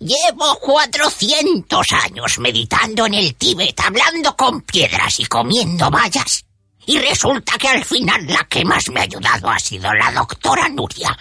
Llevo cuatrocientos años meditando en el Tíbet, hablando con piedras y comiendo bayas. Y resulta que al final la que más me ha ayudado ha sido la doctora Nuria.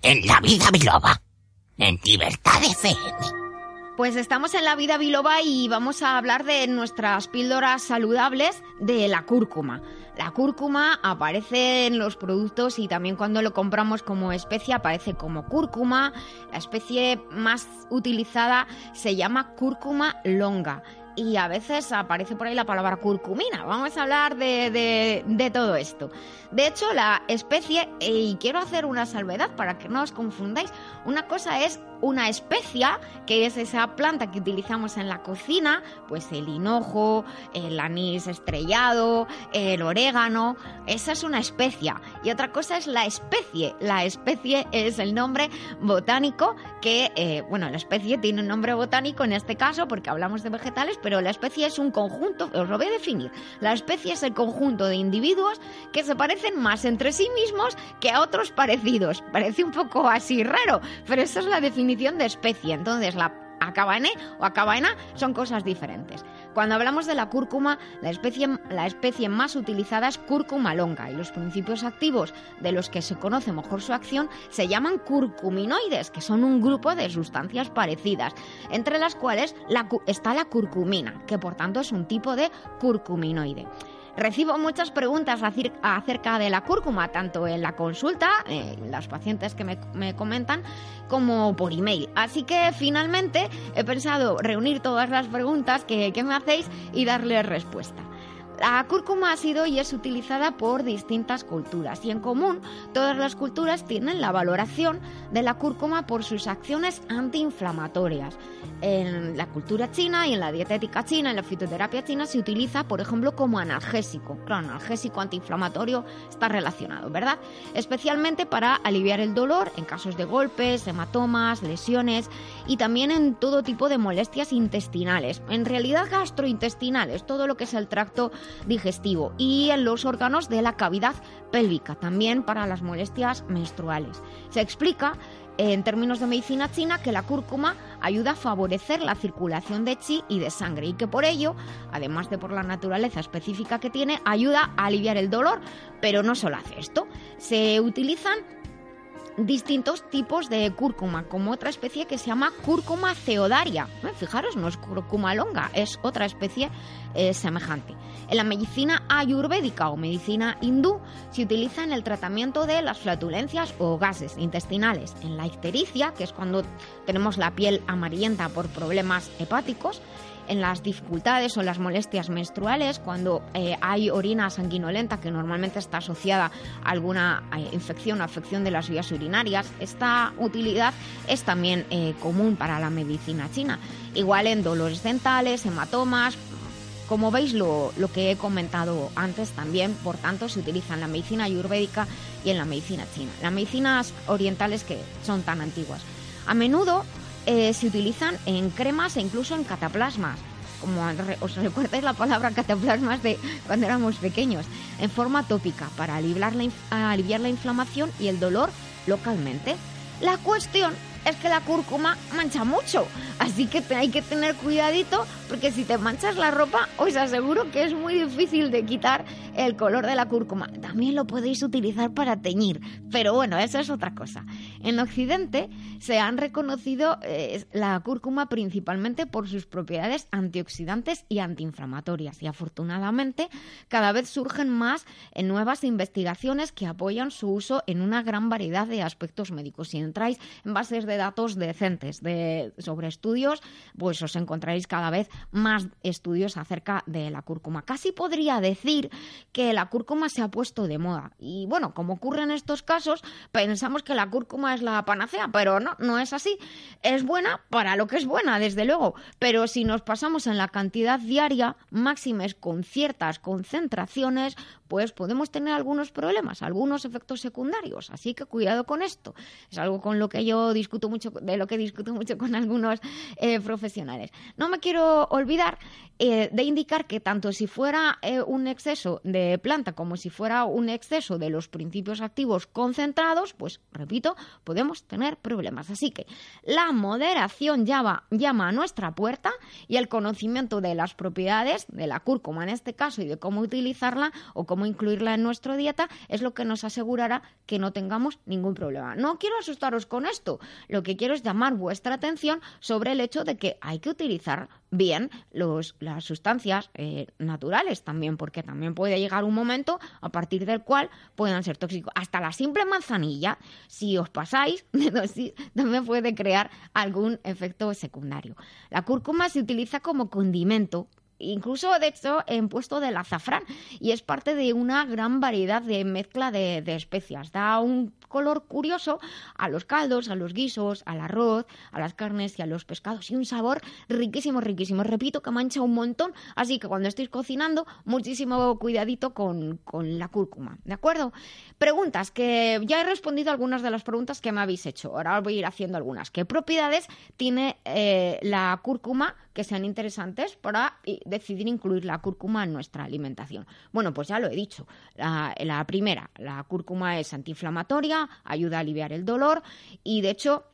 En la vida biloba. En Libertad FM. Pues estamos en la vida biloba y vamos a hablar de nuestras píldoras saludables de la cúrcuma. La cúrcuma aparece en los productos y también cuando lo compramos como especie aparece como cúrcuma. La especie más utilizada se llama cúrcuma longa y a veces aparece por ahí la palabra curcumina. Vamos a hablar de, de, todo esto. De hecho, la especie, y quiero hacer una salvedad para que no os confundáis, una cosa es una especia, que es esa planta que utilizamos en la cocina, pues el hinojo, el anís estrellado, el orégano, esa es una especia. Y otra cosa es la especie. La especie es el nombre botánico que, eh, bueno, la especie tiene un nombre botánico en este caso porque hablamos de vegetales, pero la especie es un conjunto, os lo voy a definir. La especie es el conjunto de individuos que se parecen más entre sí mismos que a otros parecidos. Parece un poco así raro, pero esa es la definición de especie. Entonces, la acabane o acabaena son cosas diferentes. Cuando hablamos de la cúrcuma, la especie, la especie más utilizada es cúrcuma longa y los principios activos de los que se conoce mejor su acción se llaman curcuminoides, que son un grupo de sustancias parecidas, entre las cuales está la curcumina, que por tanto es un tipo de curcuminoide. Recibo muchas preguntas acerca de la cúrcuma, tanto en la consulta, eh, las pacientes que me, comentan, como por email. Así que finalmente he pensado reunir todas las preguntas que, que me hacéis y darles respuesta. La cúrcuma ha sido y es utilizada por distintas culturas y en común todas las culturas tienen la valoración de la cúrcuma por sus acciones antiinflamatorias. En la cultura china y en la dietética china, en la fitoterapia china, se utiliza, por ejemplo, como analgésico. Claro, analgésico antiinflamatorio está relacionado, ¿verdad? Especialmente para aliviar el dolor en casos de golpes, hematomas, lesiones y también en todo tipo de molestias intestinales. En realidad gastrointestinales, todo lo que es el tracto digestivo y en los órganos de la cavidad pélvica, también para las molestias menstruales. Se explica en términos de medicina china que la cúrcuma ayuda a favorecer la circulación de chi y de sangre y que por ello, además de por la naturaleza específica que tiene, ayuda a aliviar el dolor, pero no solo hace esto, se utilizan distintos tipos de cúrcuma, como otra especie que se llama cúrcuma ceodaria. Eh, fijaros, no es cúrcuma longa, es otra especie eh, semejante. En la medicina ayurvédica o medicina hindú se utiliza en el tratamiento de las flatulencias o gases intestinales. En la ictericia, que es cuando tenemos la piel amarillenta por problemas hepáticos, en las dificultades o las molestias menstruales, cuando eh, hay orina sanguinolenta que normalmente está asociada a alguna eh, infección o afección de las vías urinarias, esta utilidad es también eh, común para la medicina china. Igual en dolores dentales, hematomas, como veis lo, lo, que he comentado antes también, por tanto, se utiliza en la medicina ayurvédica y en la medicina china. Las medicinas orientales que son tan antiguas. A menudo eh, se utilizan en cremas e incluso en cataplasmas. Como os recuerdáis la palabra cataplasmas de cuando éramos pequeños, en forma tópica para aliviar la, aliviar la inflamación y el dolor localmente. La cuestión es que la cúrcuma mancha mucho, así que hay que tener cuidadito porque si te manchas la ropa os aseguro que es muy difícil de quitar el color de la cúrcuma. También lo podéis utilizar para teñir, pero bueno, eso es otra cosa. En Occidente se han reconocido eh, la cúrcuma principalmente por sus propiedades antioxidantes y antiinflamatorias y afortunadamente cada vez surgen más en nuevas investigaciones que apoyan su uso en una gran variedad de aspectos médicos. Si entráis en bases de datos decentes de, sobre estudios, pues os encontraréis cada vez más estudios acerca de la cúrcuma. Casi podría decir que la cúrcuma se ha puesto de moda. Y bueno, como ocurre en estos casos, pensamos que la cúrcuma es la panacea, pero no, no es así. Es buena para lo que es buena, desde luego, pero si nos pasamos en la cantidad diaria, máximes con ciertas concentraciones, pues podemos tener algunos problemas, algunos efectos secundarios. Así que cuidado con esto. Es algo con lo que yo discuto mucho, de lo que discuto mucho con algunos eh, profesionales. No me quiero olvidar eh, de indicar que tanto si fuera eh, un exceso de planta como si fuera un exceso de los principios activos concentrados, pues repito, podemos tener problemas. Así que la moderación llama, llama a nuestra puerta y el conocimiento de las propiedades de la cúrcuma en este caso y de cómo utilizarla o cómo incluirla en nuestra dieta es lo que nos asegurará que no tengamos ningún problema. No quiero asustaros con esto, lo que quiero es llamar vuestra atención sobre el hecho de que hay que utilizar bien los, las sustancias eh, naturales también, porque también puede llegar un momento a partir del cual puedan ser tóxicos. Hasta la simple manzanilla, si os pasáis también puede crear algún efecto secundario. La cúrcuma se utiliza como condimento incluso de hecho en puesto del azafrán y es parte de una gran variedad de mezcla de, especias. Da un color curioso a los caldos, a los guisos, al arroz, a las carnes y a los pescados y un sabor riquísimo, riquísimo. Repito que mancha un montón, así que cuando estéis cocinando, muchísimo cuidadito con, con la cúrcuma, ¿de acuerdo? Preguntas, que ya he respondido algunas de las preguntas que me habéis hecho, ahora os voy a ir haciendo algunas. ¿Qué propiedades tiene eh, la cúrcuma sean interesantes para decidir incluir la cúrcuma en nuestra alimentación? Bueno, pues ya lo he dicho. La, la primera, la cúrcuma es antiinflamatoria, ayuda a aliviar el dolor y de hecho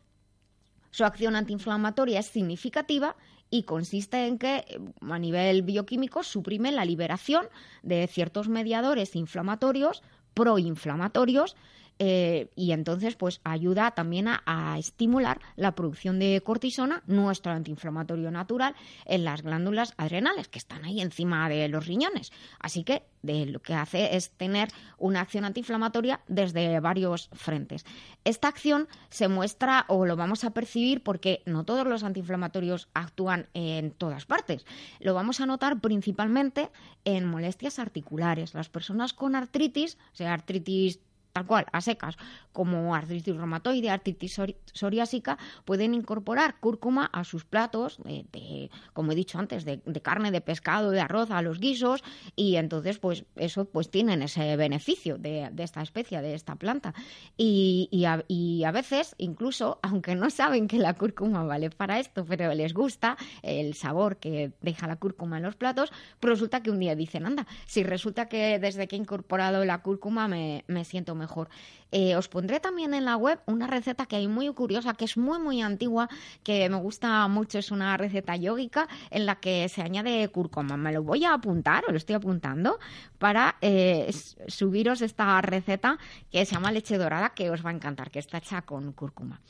su acción antiinflamatoria es significativa y consiste en que a nivel bioquímico suprime la liberación de ciertos mediadores inflamatorios proinflamatorios eh, y entonces pues ayuda también a, estimular la producción de cortisona, nuestro antiinflamatorio natural, en las glándulas adrenales que están ahí encima de los riñones. Así que de lo que hace es tener una acción antiinflamatoria desde varios frentes. Esta acción se muestra o lo vamos a percibir porque no todos los antiinflamatorios actúan en todas partes. Lo vamos a notar principalmente en molestias articulares. Las personas con artritis, sea artritis tal cual, a secas, como artritis reumatoide, artritis psoriásica, pueden incorporar cúrcuma a sus platos, de, como he dicho antes, de, carne, de pescado, de arroz, a los guisos, y entonces, pues, eso, pues tienen ese beneficio de, esta especie, de esta planta. Y, y, a, veces, incluso, aunque no saben que la cúrcuma vale para esto, pero les gusta el sabor que deja la cúrcuma en los platos, resulta que un día dicen, anda, si resulta que desde que he incorporado la cúrcuma me, me siento mejor mejor. Eh, os pondré también en la web una receta que hay muy curiosa, que es muy, muy antigua, que me gusta mucho. Es una receta yógica en la que se añade cúrcuma. Me lo voy a apuntar, o lo estoy apuntando, para eh, subiros esta receta que se llama leche dorada, que os va a encantar, que está hecha con cúrcuma.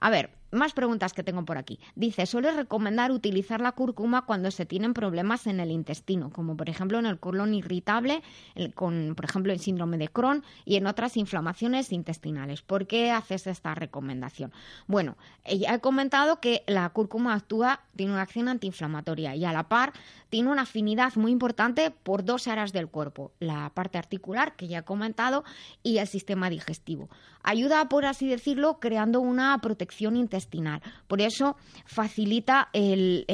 A ver, más preguntas que tengo por aquí. Dice, suele recomendar utilizar la cúrcuma cuando se tienen problemas en el intestino, como por ejemplo en el colon irritable, con, por ejemplo, el síndrome de Crohn y en otras inflamaciones intestinales. ¿Por qué haces esta recomendación? Bueno, ya he comentado que la cúrcuma actúa, tiene una acción antiinflamatoria y a la par tiene una afinidad muy importante por dos áreas del cuerpo, la parte articular, que ya he comentado, y el sistema digestivo. Ayuda, por así decirlo, creando una protección intestinal por eso facilita el,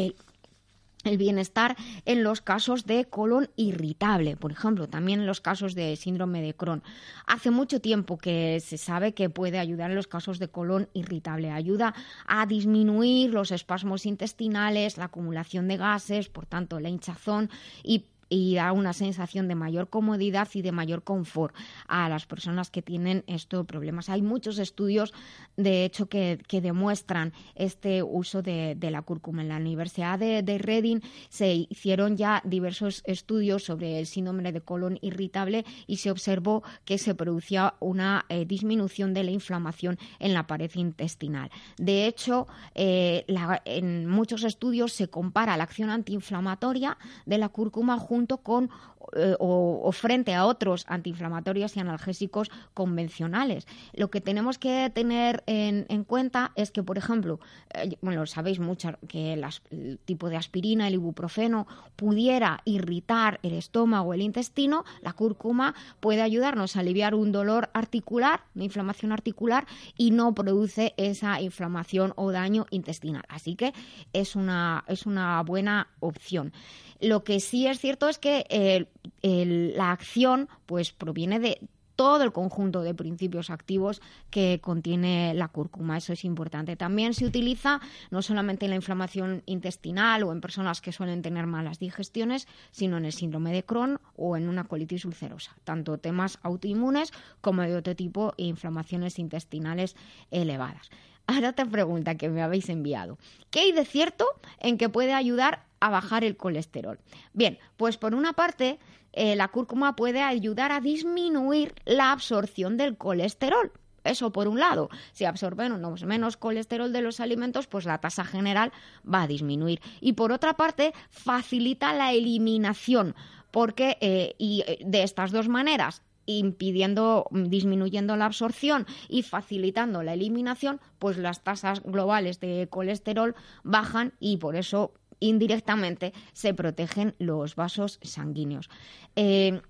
bienestar en los casos de colon irritable, por ejemplo, también en los casos de síndrome de Crohn. Hace mucho tiempo que se sabe que puede ayudar en los casos de colon irritable. Ayuda a disminuir los espasmos intestinales, la acumulación de gases, por tanto, la hinchazón y y da una sensación de mayor comodidad y de mayor confort a las personas que tienen estos problemas. Hay muchos estudios, de hecho, que, demuestran este uso de, la cúrcuma. En la Universidad de, Reading se hicieron ya diversos estudios sobre el síndrome de colon irritable y se observó que se producía una eh, disminución de la inflamación en la pared intestinal. De hecho, eh, en muchos estudios se compara la acción antiinflamatoria de la cúrcuma junto con eh, o, frente a otros antiinflamatorios y analgésicos convencionales. Lo que tenemos que tener en, cuenta es que, por ejemplo, eh, bueno, sabéis mucho que el tipo de aspirina, el ibuprofeno, pudiera irritar el estómago, el intestino, la cúrcuma puede ayudarnos a aliviar un dolor articular, una inflamación articular, y no produce esa inflamación o daño intestinal. Así que es una, es una buena opción. Lo que sí es cierto es que la acción pues proviene de todo el conjunto de principios activos que contiene la cúrcuma. Eso es importante. También se utiliza no solamente en la inflamación intestinal o en personas que suelen tener malas digestiones, sino en el síndrome de Crohn o en una colitis ulcerosa, tanto temas autoinmunes como de otro tipo de inflamaciones intestinales elevadas. Ahora te pregunta que me habéis enviado. ¿Qué hay de cierto en que puede ayudar a bajar el colesterol? Bien, pues por una parte, eh, la cúrcuma puede ayudar a disminuir la absorción del colesterol. Eso por un lado, si absorbemos menos colesterol de los alimentos, pues la tasa general va a disminuir. Y por otra parte, facilita la eliminación, porque eh, y eh, de estas dos maneras, impidiendo, disminuyendo la absorción y facilitando la eliminación, pues las tasas globales de colesterol bajan y por eso indirectamente se protegen los vasos sanguíneos. Eh,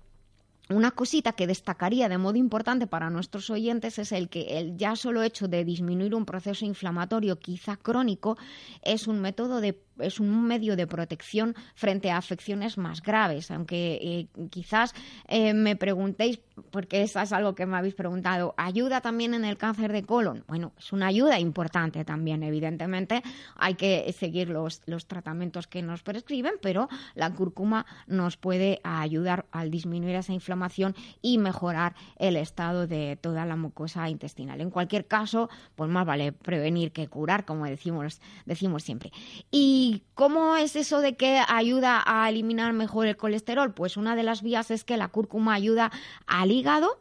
una cosita que destacaría de modo importante para nuestros oyentes es el que el ya solo hecho de disminuir un proceso inflamatorio quizá crónico es un método de es un medio de protección frente a afecciones más graves, aunque eh, quizás eh, me preguntéis, porque eso es algo que me habéis preguntado, ¿ayuda también en el cáncer de colon? Bueno, es una ayuda importante también, evidentemente, hay que seguir los, los tratamientos que nos prescriben, pero la cúrcuma nos puede ayudar al disminuir esa inflamación y mejorar el estado de toda la mucosa intestinal. En cualquier caso, pues más vale prevenir que curar, como decimos, decimos siempre. Y ¿Y cómo es eso de que ayuda a eliminar mejor el colesterol? Pues una de las vías es que la cúrcuma ayuda al hígado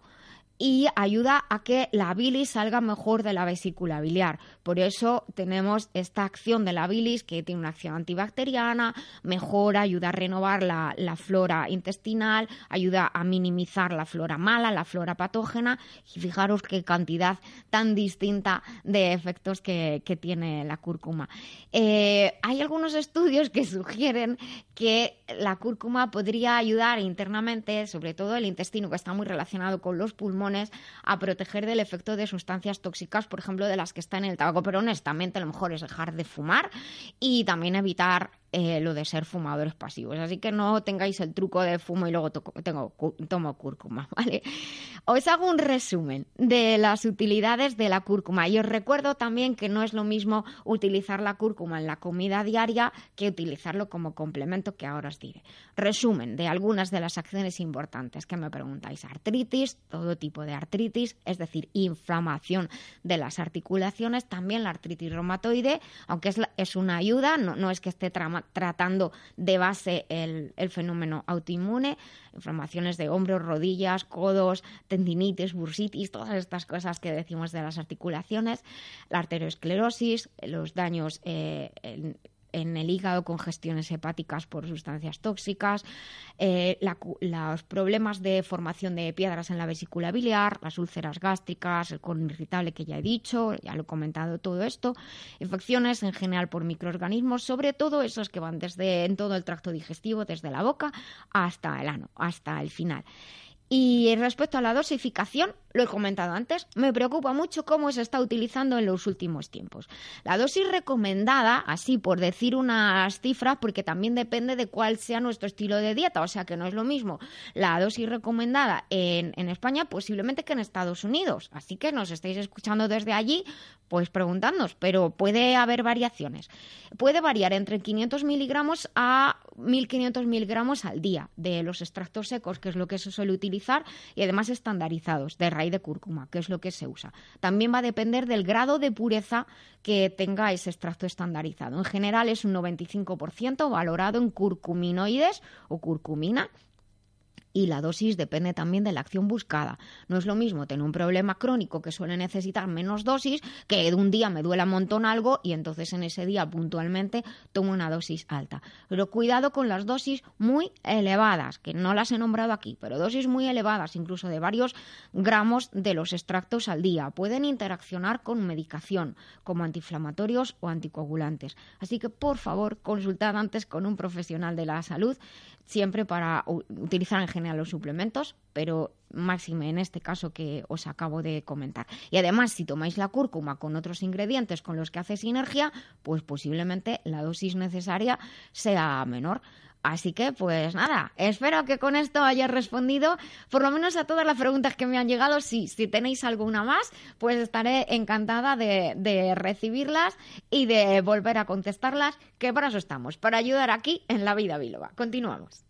y ayuda a que la bilis salga mejor de la vesícula biliar. Por eso tenemos esta acción de la bilis que tiene una acción antibacteriana, mejora, ayuda a renovar la, flora intestinal, ayuda a minimizar la flora mala, la flora patógena y fijaros qué cantidad tan distinta de efectos que, tiene la cúrcuma. Eh, hay algunos estudios que sugieren que la cúrcuma podría ayudar internamente, sobre todo el intestino que está muy relacionado con los pulmones, a proteger del efecto de sustancias tóxicas, por ejemplo, de las que está en el tabaco. Pero honestamente, lo mejor es dejar de fumar y también evitar eh, lo de ser fumadores pasivos. Así que no tengáis el truco de fumo y luego tengo, tomo cúrcuma, ¿vale? Os hago un resumen de las utilidades de la cúrcuma y os recuerdo también que no es lo mismo utilizar la cúrcuma en la comida diaria que utilizarlo como complemento que ahora os diré. Resumen de algunas de las acciones importantes que me preguntáis. Artritis, todo tipo de artritis, es decir, inflamación de las articulaciones, también la artritis reumatoide, aunque es, una ayuda, no, no es que esté tratando de base el, fenómeno autoinmune, inflamaciones de hombros, rodillas, codos, tendinitis, bursitis, todas estas cosas que decimos de las articulaciones, la arteriosclerosis, los daños eh, en el hígado con gestiones hepáticas por sustancias tóxicas, eh, los problemas de formación de piedras en la vesícula biliar, las úlceras gástricas, el colon irritable que ya he dicho, ya lo he comentado todo esto, infecciones en general por microorganismos, sobre todo esos que van desde en todo el tracto digestivo, desde la boca hasta el ano, hasta el final. Y respecto a la dosificación, lo he comentado antes, me preocupa mucho cómo se está utilizando en los últimos tiempos. La dosis recomendada, así por decir unas cifras, porque también depende de cuál sea nuestro estilo de dieta, o sea que no es lo mismo la dosis recomendada en, España posiblemente que en Estados Unidos. Así que nos estáis escuchando desde allí, pues preguntándonos, pero puede haber variaciones. Puede variar entre 500 miligramos a 1500 miligramos al día de los extractos secos, que es lo que se suele utilizar, y además estandarizados de raíz de cúrcuma, que es lo que se usa. También va a depender del grado de pureza que tenga ese extracto estandarizado. En general es un 95% valorado en curcuminoides o curcumina y la dosis depende también de la acción buscada. No es lo mismo tener un problema crónico que suele necesitar menos dosis que de un día me duela un montón algo y entonces en ese día puntualmente tomo una dosis alta. Pero cuidado con las dosis muy elevadas, que no las he nombrado aquí, pero dosis muy elevadas, incluso de varios gramos de los extractos al día. Pueden interaccionar con medicación, como antiinflamatorios o anticoagulantes. Así que por favor consultad antes con un profesional de la salud, siempre para utilizar en general a los suplementos, pero máxime en este caso que os acabo de comentar. Y además, si tomáis la cúrcuma con otros ingredientes con los que hace sinergia, pues posiblemente la dosis necesaria sea menor. Así que, pues nada, espero que con esto haya respondido por lo menos a todas las preguntas que me han llegado. Si, si tenéis alguna más, pues estaré encantada de, de recibirlas y de volver a contestarlas, que para eso estamos, para ayudar aquí en la vida biloba. Continuamos.